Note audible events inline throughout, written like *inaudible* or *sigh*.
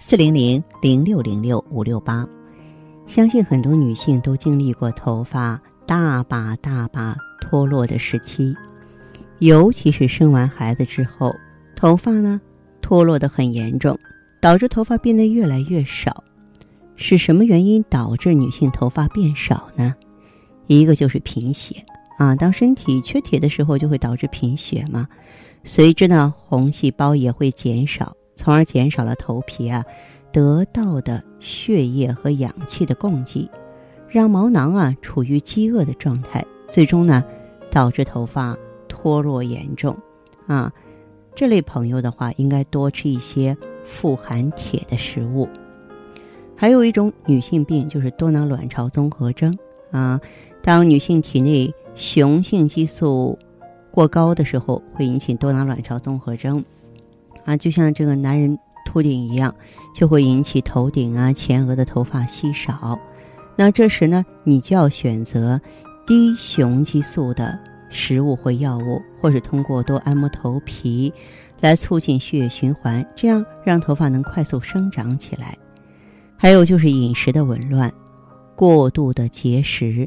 四零零零六零六五六八，相信很多女性都经历过头发大把大把脱落的时期，尤其是生完孩子之后，头发呢脱落的很严重，导致头发变得越来越少。是什么原因导致女性头发变少呢？一个就是贫血啊，当身体缺铁的时候，就会导致贫血嘛，随之呢红细胞也会减少。从而减少了头皮啊得到的血液和氧气的供给，让毛囊啊处于饥饿的状态，最终呢导致头发脱落严重。啊，这类朋友的话，应该多吃一些富含铁的食物。还有一种女性病就是多囊卵巢综合征啊，当女性体内雄性激素过高的时候，会引起多囊卵巢综合征。啊，就像这个男人秃顶一样，就会引起头顶啊、前额的头发稀少。那这时呢，你就要选择低雄激素的食物或药物，或是通过多按摩头皮来促进血液循环，这样让头发能快速生长起来。还有就是饮食的紊乱，过度的节食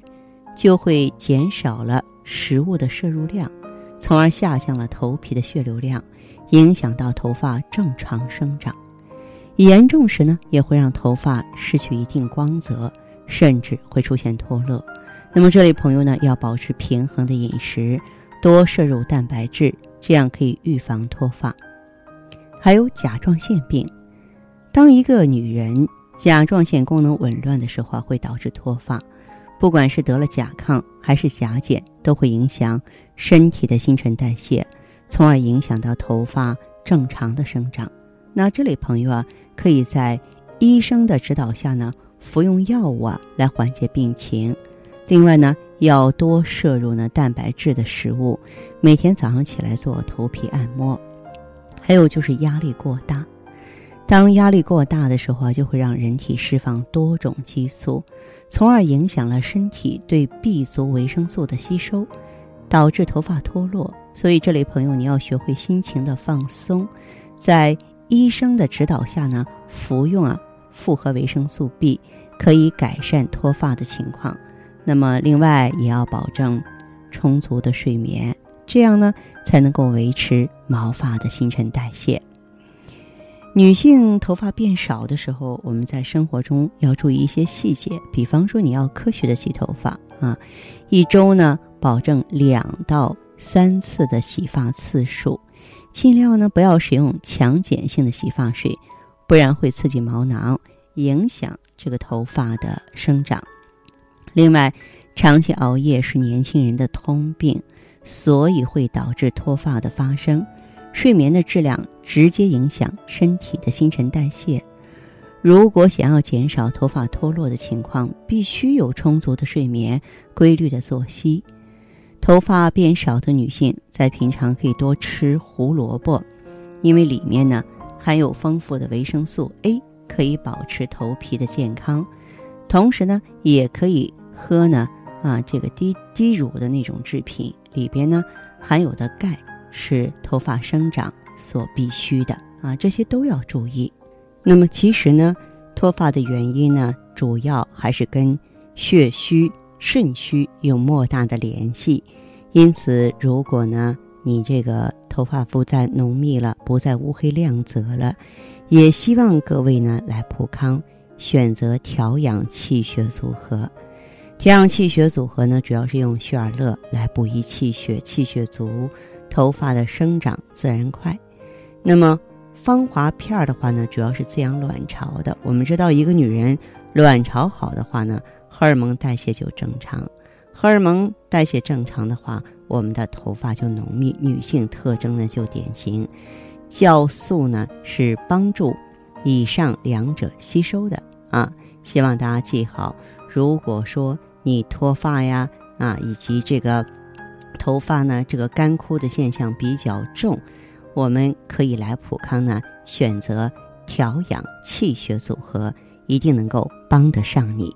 就会减少了食物的摄入量，从而下降了头皮的血流量。影响到头发正常生长，严重时呢，也会让头发失去一定光泽，甚至会出现脱落。那么这类朋友呢，要保持平衡的饮食，多摄入蛋白质，这样可以预防脱发。还有甲状腺病，当一个女人甲状腺功能紊乱的时候，会导致脱发。不管是得了甲亢还是甲减，都会影响身体的新陈代谢。从而影响到头发正常的生长。那这类朋友啊，可以在医生的指导下呢，服用药物啊，来缓解病情。另外呢，要多摄入呢蛋白质的食物，每天早上起来做头皮按摩。还有就是压力过大，当压力过大的时候啊，就会让人体释放多种激素，从而影响了身体对 B 族维生素的吸收。导致头发脱落，所以这类朋友你要学会心情的放松，在医生的指导下呢，服用啊复合维生素 B，可以改善脱发的情况。那么另外也要保证充足的睡眠，这样呢才能够维持毛发的新陈代谢。女性头发变少的时候，我们在生活中要注意一些细节，比方说你要科学的洗头发啊，一周呢。保证两到三次的洗发次数，尽量呢不要使用强碱性的洗发水，不然会刺激毛囊，影响这个头发的生长。另外，长期熬夜是年轻人的通病，所以会导致脱发的发生。睡眠的质量直接影响身体的新陈代谢。如果想要减少头发脱落的情况，必须有充足的睡眠，规律的作息。头发变少的女性在平常可以多吃胡萝卜，因为里面呢含有丰富的维生素 A，可以保持头皮的健康。同时呢，也可以喝呢啊这个低低乳的那种制品，里边呢含有的钙是头发生长所必须的啊，这些都要注意。那么其实呢，脱发的原因呢，主要还是跟血虚。肾虚有莫大的联系，因此，如果呢你这个头发不再浓密了，不再乌黑亮泽了，也希望各位呢来普康选择调养气血组合。调养气血组合呢，主要是用血尔乐来补益气血，气血足，头发的生长自然快。那么芳华片儿的话呢，主要是滋养卵巢的。我们知道，一个女人卵巢好的话呢。荷尔蒙代谢就正常，荷尔蒙代谢正常的话，我们的头发就浓密。女性特征呢就典型，酵素呢是帮助以上两者吸收的啊。希望大家记好，如果说你脱发呀啊，以及这个头发呢这个干枯的现象比较重，我们可以来普康呢选择调养气血组合，一定能够帮得上你。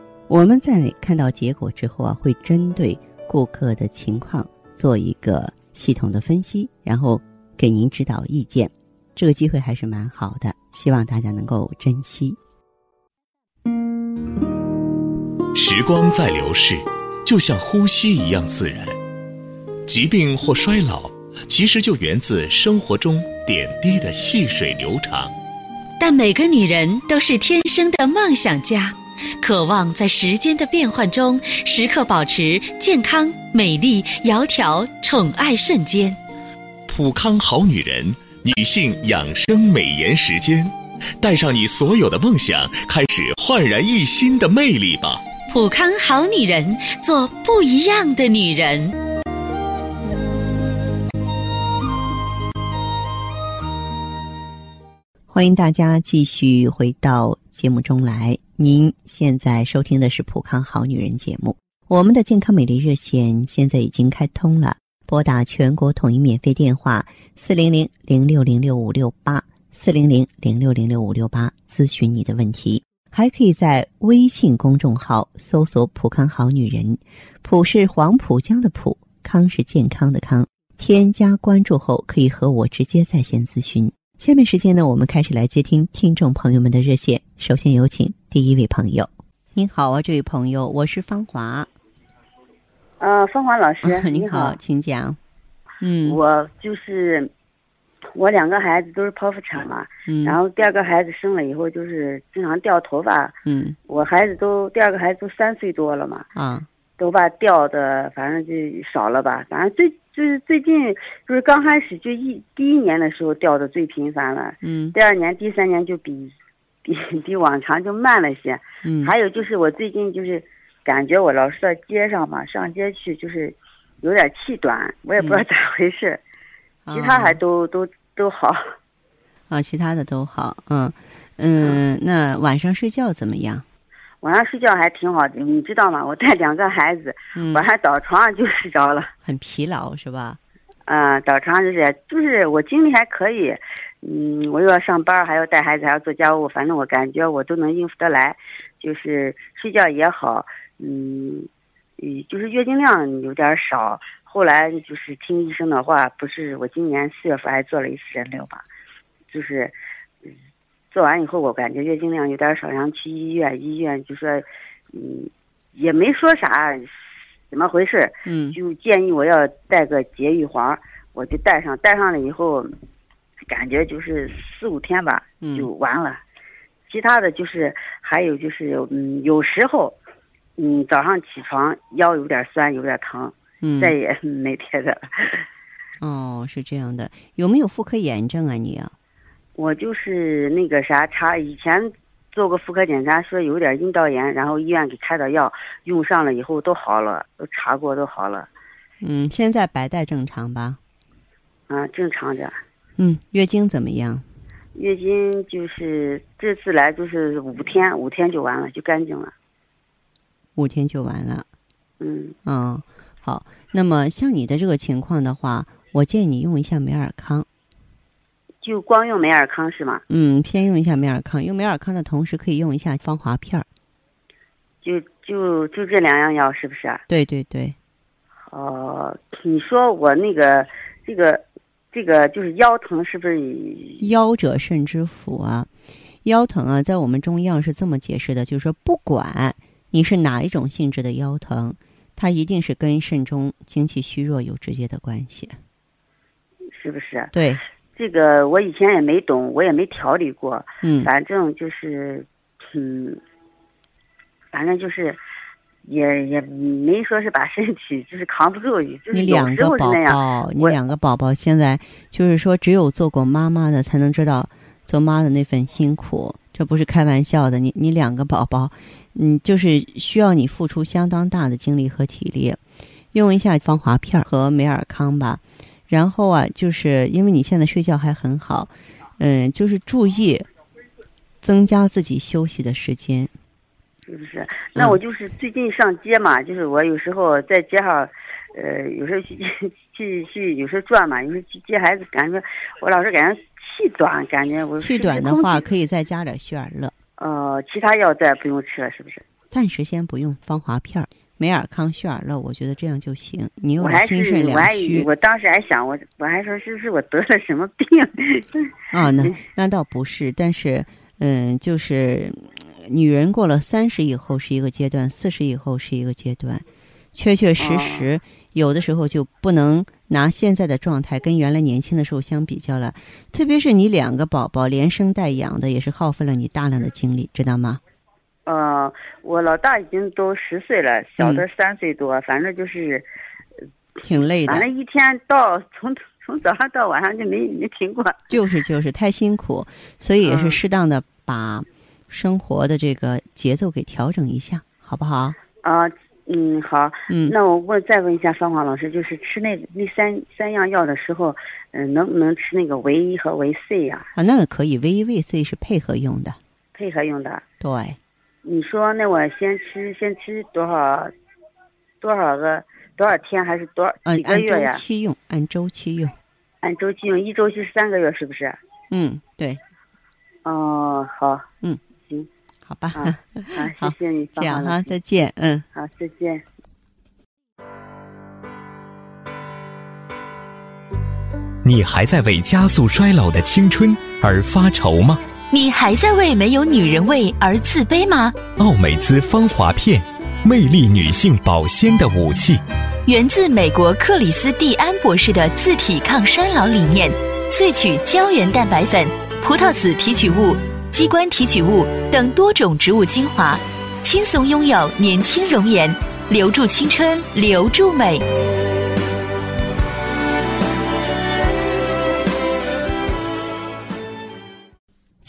我们在看到结果之后啊，会针对顾客的情况做一个系统的分析，然后给您指导意见。这个机会还是蛮好的，希望大家能够珍惜。时光在流逝，就像呼吸一样自然。疾病或衰老，其实就源自生活中点滴的细水流长。但每个女人都是天生的梦想家，渴望在时间的变换中，时刻保持健康、美丽、窈窕、宠爱瞬间。普康好女人。女性养生美颜时间，带上你所有的梦想，开始焕然一新的魅力吧！普康好女人，做不一样的女人。欢迎大家继续回到节目中来。您现在收听的是普康好女人节目，我们的健康美丽热线现在已经开通了。拨打全国统一免费电话四零零零六零六五六八四零零零六零六五六八咨询你的问题，还可以在微信公众号搜索“浦康好女人”，浦是黄浦江的浦，康是健康的康。添加关注后，可以和我直接在线咨询。下面时间呢，我们开始来接听听众朋友们的热线。首先有请第一位朋友。您好啊，这位朋友，我是芳华。呃，芳华老师，您好，请讲。嗯，我就是我两个孩子都是剖腹产嘛，嗯，然后第二个孩子生了以后就是经常掉头发，嗯，我孩子都第二个孩子都三岁多了嘛，啊，头发掉的反正就少了吧，反正最就是最近就是刚开始就一第一年的时候掉的最频繁了，嗯，第二年第三年就比比比往常就慢了些，嗯，还有就是我最近就是。感觉我老是在街上嘛，上街去就是有点气短，我也不知道咋回事，*laughs* 其他还都都都好。啊，其他的都好，嗯嗯，那晚上睡觉怎么样？晚上睡觉还挺好的，你知道吗？我带两个孩子，晚上倒床上就睡着了。很疲劳是吧？啊，倒床上就是就是我精力还可以，嗯，我又要上班，还要带孩子，还要做家务，反正我感觉我都能应付得来，就是睡觉也好。嗯，嗯，就是月经量有点少。后来就是听医生的话，不是我今年四月份还做了一次人流吧，就是，做完以后我感觉月经量有点少，然后去医院，医院就说，嗯，也没说啥，怎么回事？嗯，就建议我要带个节育环，我就带上，带上了以后，感觉就是四五天吧，就完了。其他的就是还有就是，嗯，有时候。嗯，早上起床腰有点酸，有点疼，嗯，再也没别的了。*laughs* 哦，是这样的，有没有妇科炎症啊？你啊？我就是那个啥查，以前做过妇科检查，说有点阴道炎，然后医院给开的药，用上了以后都好了，都查过都好了。嗯，现在白带正常吧？啊，正常的。嗯，月经怎么样？月经就是这次来就是五天，五天就完了，就干净了。五天就完了，嗯嗯，好。那么像你的这个情况的话，我建议你用一下美尔康。就光用美尔康是吗？嗯，先用一下美尔康。用美尔康的同时，可以用一下芳华片儿。就就就这两样药是不是啊？对对对。哦，你说我那个这个这个就是腰疼，是不是？腰者肾之府啊，腰疼啊，在我们中医药是这么解释的，就是说不管。你是哪一种性质的腰疼？它一定是跟肾中精气虚弱有直接的关系，是不是？对，这个我以前也没懂，我也没调理过。嗯，反正就是，嗯，反正就是也也没说是把身体就是扛不住，就是你有时两个宝。宝，你两个宝宝现在就是说，只有做过妈妈的才能知道做妈的那份辛苦，这不是开玩笑的。你你两个宝宝，嗯，就是需要你付出相当大的精力和体力。用一下芳华片和美尔康吧，然后啊，就是因为你现在睡觉还很好，嗯，就是注意增加自己休息的时间。是不是？那我就是最近上街嘛，就是我有时候在街上，呃，有时候去去 *laughs* 去，有时候转嘛，有时候去接孩子，感觉我老是感觉气短，感觉我气短的话，可以再加点血尔乐。呃，其他药再不用吃了，是不是？暂时先不用芳华片儿。美尔康、血尔乐，我觉得这样就行。你又心肾是我还两虚我当时还想我我还说是不是我得了什么病？*laughs* 啊？那 *laughs* 那倒不是，但是嗯，就是女人过了三十以后是一个阶段，四十以后是一个阶段，确确实实、有的时候就不能拿现在的状态跟原来年轻的时候相比较了。特别是你两个宝宝连生带养的，也是耗费了你大量的精力，知道吗？呃，我老大已经都十岁了，小的三岁多，反正就是挺累的反。正一天到从 *laughs* 从早上到晚上就没没停过。就是就是太辛苦，所以也是嗯适当的把生活的这个节奏给调整一下，好不好？啊，嗯，好，嗯，那我问再问一下芳华老师，就是吃那那三三样药的时候，嗯、能不能吃那个维 E 和维 C 呀、啊，那个可以，维 E 维 C 是配合用的，配合用的？对，你说那我先吃先吃多少多少个多少天还是多少嗯、按周几个月呀？期用，按周期用，按周期用，一周期是三个月，是不是？嗯，对，哦，好，嗯，行好吧，啊 *laughs* 好，谢谢你，这样哈，再见，嗯。好，再见。你还在为加速衰老的青春而发愁吗？你还在为没有女人味而自卑吗？奥美姿芳华片，魅力女性保鲜的武器。源自美国克里斯蒂安博士的自体抗衰老理念，萃取胶原蛋白粉、葡萄籽提取物、鸡冠提取物等多种植物精华，轻松拥有年轻容颜，留住青春，留住美。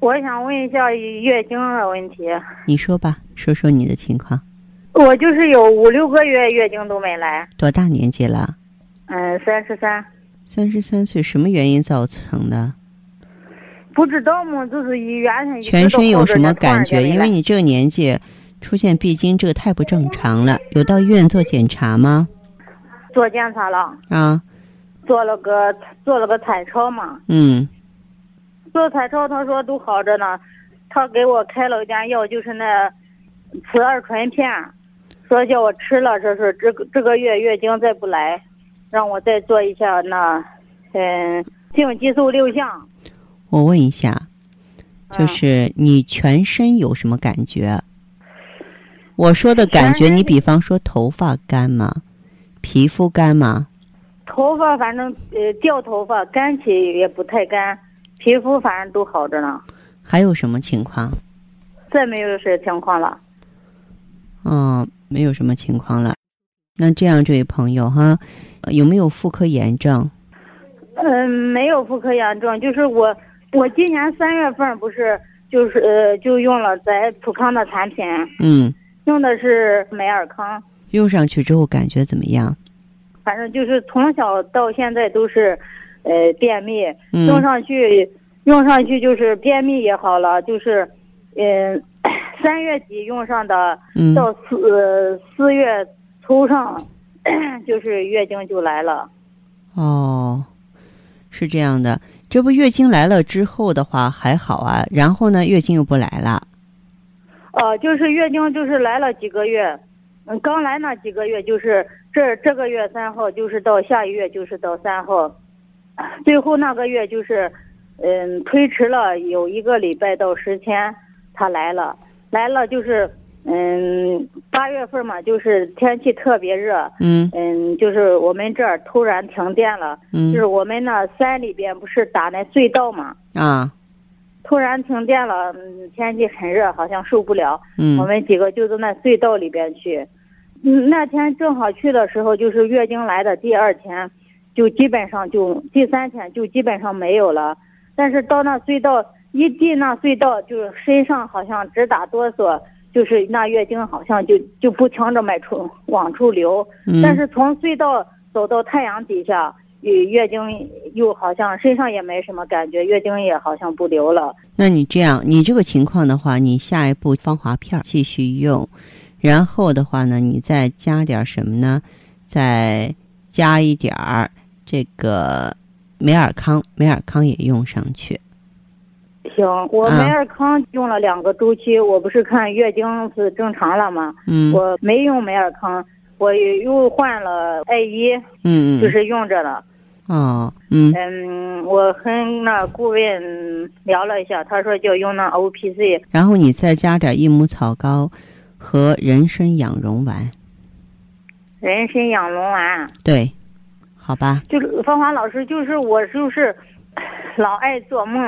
我想问一下月经的问题。你说吧，说说你的情况。我就是有五六个月月经都没来，多大年纪了？嗯，三十三，三十三岁，什么原因造成的？不知道嘛，就是一直全身有什么感觉？因为你这个年纪出现闭经，这个太不正常了。有到医院做检查吗？做检查了，啊，做了个做了个彩超嘛，嗯，做彩超他说都好着呢，他给我开了一家药，就是那雌二醇片，说叫我吃了，说是这个这个月月经再不来，让我再做一下那嗯性激素六项。我问一下，就嗯是你全身有什么感觉？我说的感觉，你比方说头发干吗？皮肤干吗？头发反正呃掉头发，干起也不太干，皮肤反正都好着呢，还有什么情况？再没有这情况了。嗯，没有什么情况了。那这样，这位朋友哈，呃有没有妇科炎症？嗯，没有妇科炎症，就是我我今年三月份不是就是呃就用了咱普康的产品，嗯，用的是美尔康，用上去之后感觉怎么样？反正就是从小到现在都是，呃，便秘，嗯用上去用上去就是便秘也好了，就是，嗯、三月底用上的，嗯到四呃四月初上，就是月经就来了。哦，是这样的，这不月经来了之后的话还好啊，然后呢，月经又不来了。呃，就是月经就是来了几个月，嗯，刚来那几个月就是这这个月三号，就是到下一月就是到三号，最后那个月就是，嗯，推迟了有一个礼拜到十天，他来了，来了就是，嗯，八月份嘛，就是天气特别热，嗯嗯，就是我们这儿突然停电了，嗯就是我们那山里边不是打那隧道嘛，啊突然停电了，嗯，天气很热，好像受不了。我嗯们几个就在那隧道里边去。嗯，那天正好去的时候，就是月经来的第二天，就基本上就第三天就基本上没有了。但是到那隧道一进那隧道，就是身上好像直打哆嗦，就是那月经好像就就不停着往出往出流。嗯，但是从隧道走到太阳底下，月月经又好像身上也没什么感觉，月经也好像不流了。那你这样，你这个情况的话，你下一步芳华片儿继续用，然后的话呢，你再加点儿什么呢？再加一点儿这个美尔康，美尔康也用上去。行，我啊美尔康用了两个周期，我不是看月经是正常了吗？嗯我没用美尔康，我又换了艾依，嗯嗯，就是用着了。哦，嗯嗯，我跟那顾问聊了一下，他说就用那 O P C，然后你再加点益母草膏和人参养荣丸，人参养荣丸。对，好吧？就是芳华老师，就是我就是 *sighs* 老爱做梦，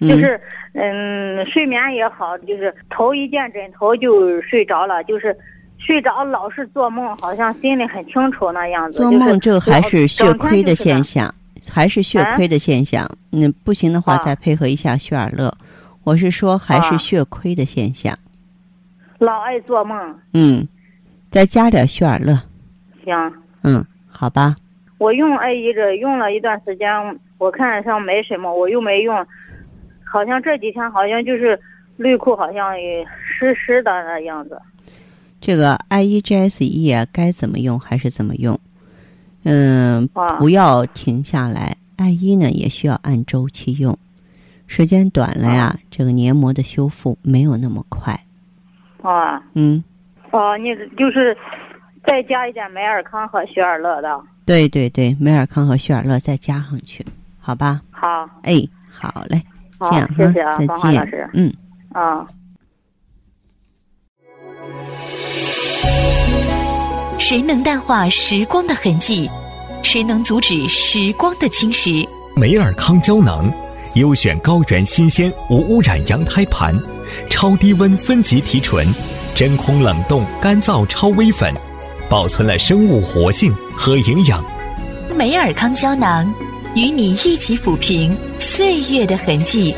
嗯就是嗯睡眠也好，就是头一见枕头就睡着了，就是睡着老是做梦，好像心里很清楚那样子。做梦这个还是血亏的现象。象，还是血亏的现象。嗯，不行的话啊再配合一下血尔乐。我是说还是啊血亏的现象。老爱做梦，嗯，再加点血尔乐。行，嗯，好吧。我用艾依这用了一段时间，我看上没什么，我又没用，好像这几天好像就是内裤好像也湿湿的那样子。这个 I E G S E 啊，该怎么用还是怎么用。嗯，啊不要停下来。艾依呢也需要按周期用，时间短了呀，这个黏膜的修复没有那么快。啊嗯，哦，你就是再加一点美尔康和雪尔乐的。对对对，美尔康和雪尔乐再加上去，好吧？好，哎，好嘞，好这样，哈，谢谢啊，再芳华老师见。。嗯。啊。谁能淡化时光的痕迹？谁能阻止时光的侵蚀？美尔康胶囊，优选高原新鲜无污染羊胎盘，超低温分级提纯，真空冷冻干燥超微粉，保存了生物活性和营养。美尔康胶囊与你一起抚平岁月的痕迹。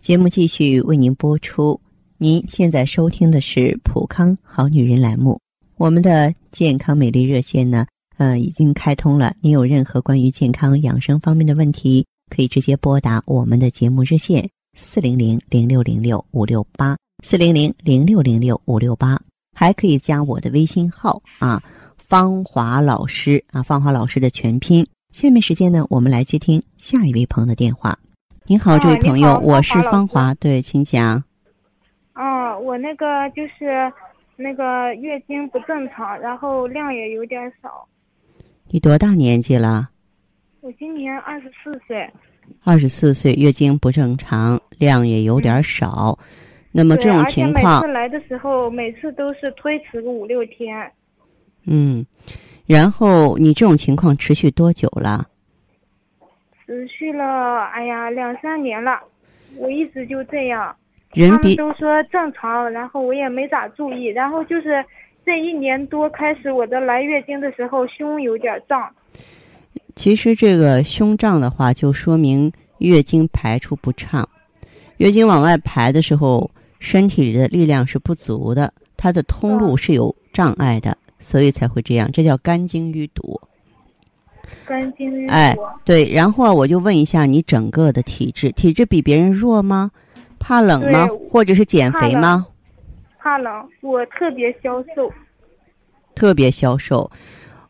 节目继续为您播出。您现在收听的是《普康好女人》栏目。我们的健康美丽热线呢，呃，已经开通了。您有任何关于健康养生方面的问题，可以直接拨打我们的节目热线四零零零六零六五六八四零零零六零六五六八，还可以加我的微信号啊，芳华老师啊，芳华老师的全拼。下面时间呢，我们来接听下一位朋友的电话。您好，啊这位朋友，我是芳华对，请讲。嗯，我那个就是那个月经不正常，然后量也有点少。你多大年纪了？我今年二十四岁。二十四岁，月经不正常，量也有点少。那么，这种情况次，来的时候，每次都是推迟个五六天。嗯，然后你这种情况持续多久了？持续了，哎呀，两三年了，我一直就这样。人比都说正常，然后我也没咋注意，然后就是这一年多开始，我的来月经的时候胸有点胀。其实这个胸胀的话，就说明月经排出不畅。月经往外排的时候，身体里的力量是不足的，它的通路是有障碍的，所以才会这样，这叫肝经淤堵。肝经淤堵。哎，对，然后我就问一下你整个的体质，体质比别人弱吗？怕冷吗？或者是减肥吗？怕冷，我特别消瘦。特别消瘦。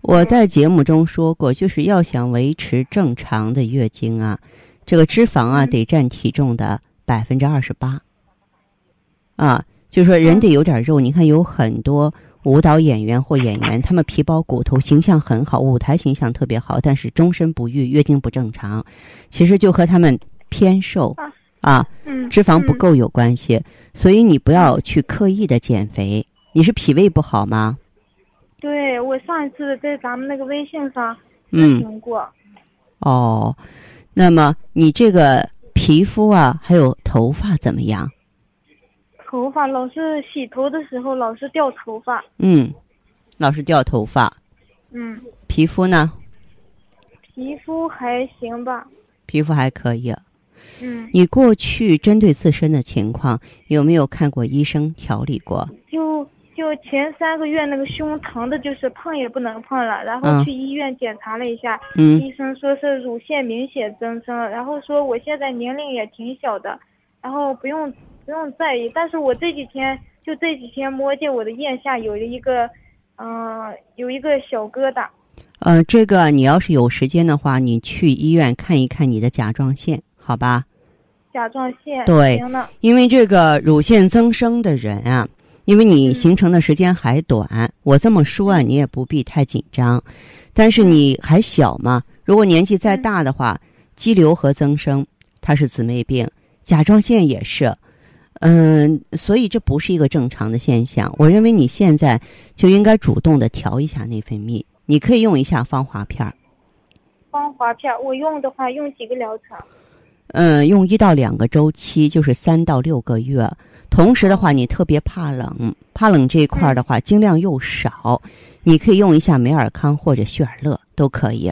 我在节目中说过，就是要想维持正常的月经啊，这个脂肪啊得占体重的百分之二十八。啊，就是说人得有点肉。你看，有很多舞蹈演员或演员，他们皮包骨头，形象很好，舞台形象特别好，但是终身不育，月经不正常，其实就和他们偏瘦啊，脂肪不够有关系。所以你不要去刻意的减肥。你是脾胃不好吗？对，我上一次在咱们那个微信上咨询过。哦，那么你这个皮肤啊，还有头发怎么样？头发老是洗头的时候老是掉头发。嗯，老是掉头发。嗯。皮肤呢？皮肤还行吧。皮肤还可以。嗯。你过去针对自身的情况有没有看过医生调理过？就就前三个月那个胸疼的，就是碰也不能碰了，然后去医院检查了一下，嗯，医生说是乳腺明显增生，然后说我现在年龄也挺小的，然后不用。不用在意，但是我这几天就这几天摸见我的腋下有一个，嗯，有一个小疙瘩。呃，这个你要是有时间的话，你去医院看一看你的甲状腺，好吧？甲状腺。对，因为这个乳腺增生的人啊，因为你形成的时间还短，我这么说啊，你也不必太紧张。但是你还小嘛，如果年纪再大的话，肌瘤和增生它是姊妹病，甲状腺也是。嗯，所以这不是一个正常的现象。我认为你现在就应该主动的调一下内分泌，你可以用一下芳华片儿。芳华片儿，我用的话用几个疗程？嗯，用一到两个周期，就是三到六个月。同时的话，你特别怕冷，怕冷这一块儿的话，经量又少，你可以用一下美尔康或者旭尔乐都可以。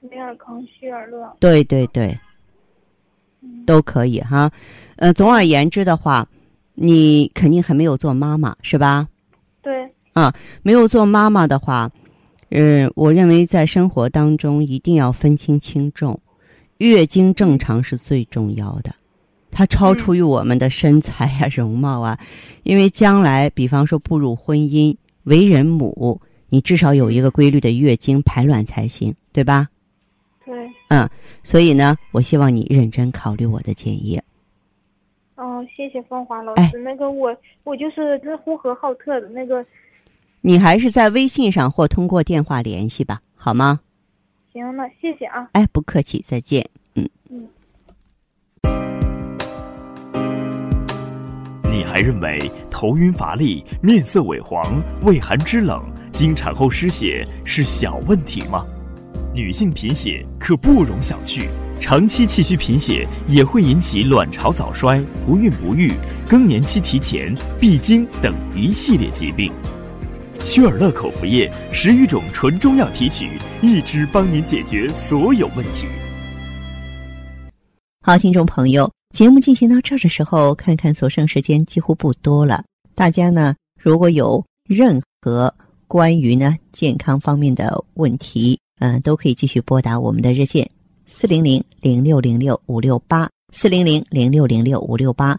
美尔康、旭尔乐。对对对。都可以哈，呃，总而言之的话，你肯定还没有做妈妈是吧？对。啊，没有做妈妈的话，嗯，我认为在生活当中一定要分清轻重，月经正常是最重要的，它超出于我们的身材啊、容貌啊，因为将来，比方说步入婚姻、为人母，你至少有一个规律的月经排卵才行，对吧？对，嗯，所以呢，我希望你认真考虑我的建议。哦，谢谢芳华老师。那个我我就是这呼和浩特的那个。你还是在微信上或通过电话联系吧，好吗？行，那谢谢啊。哎，不客气，再见。嗯嗯。你还认为头晕乏力、面色萎黄、畏寒肢冷、经产后失血是小问题吗？女性贫血可不容小觑，长期气虚贫血也会引起卵巢早衰、不孕不育、更年期提前、闭经等一系列疾病。薛尔乐口服液十余种纯中药提取，一支帮您解决所有问题。好，听众朋友，节目进行到这儿的时候，看看所剩时间几乎不多了。大家呢，如果有任何关于呢健康方面的问题，嗯，都可以继续拨打我们的热线四零零零六零六五六八四零零零六零六五六八，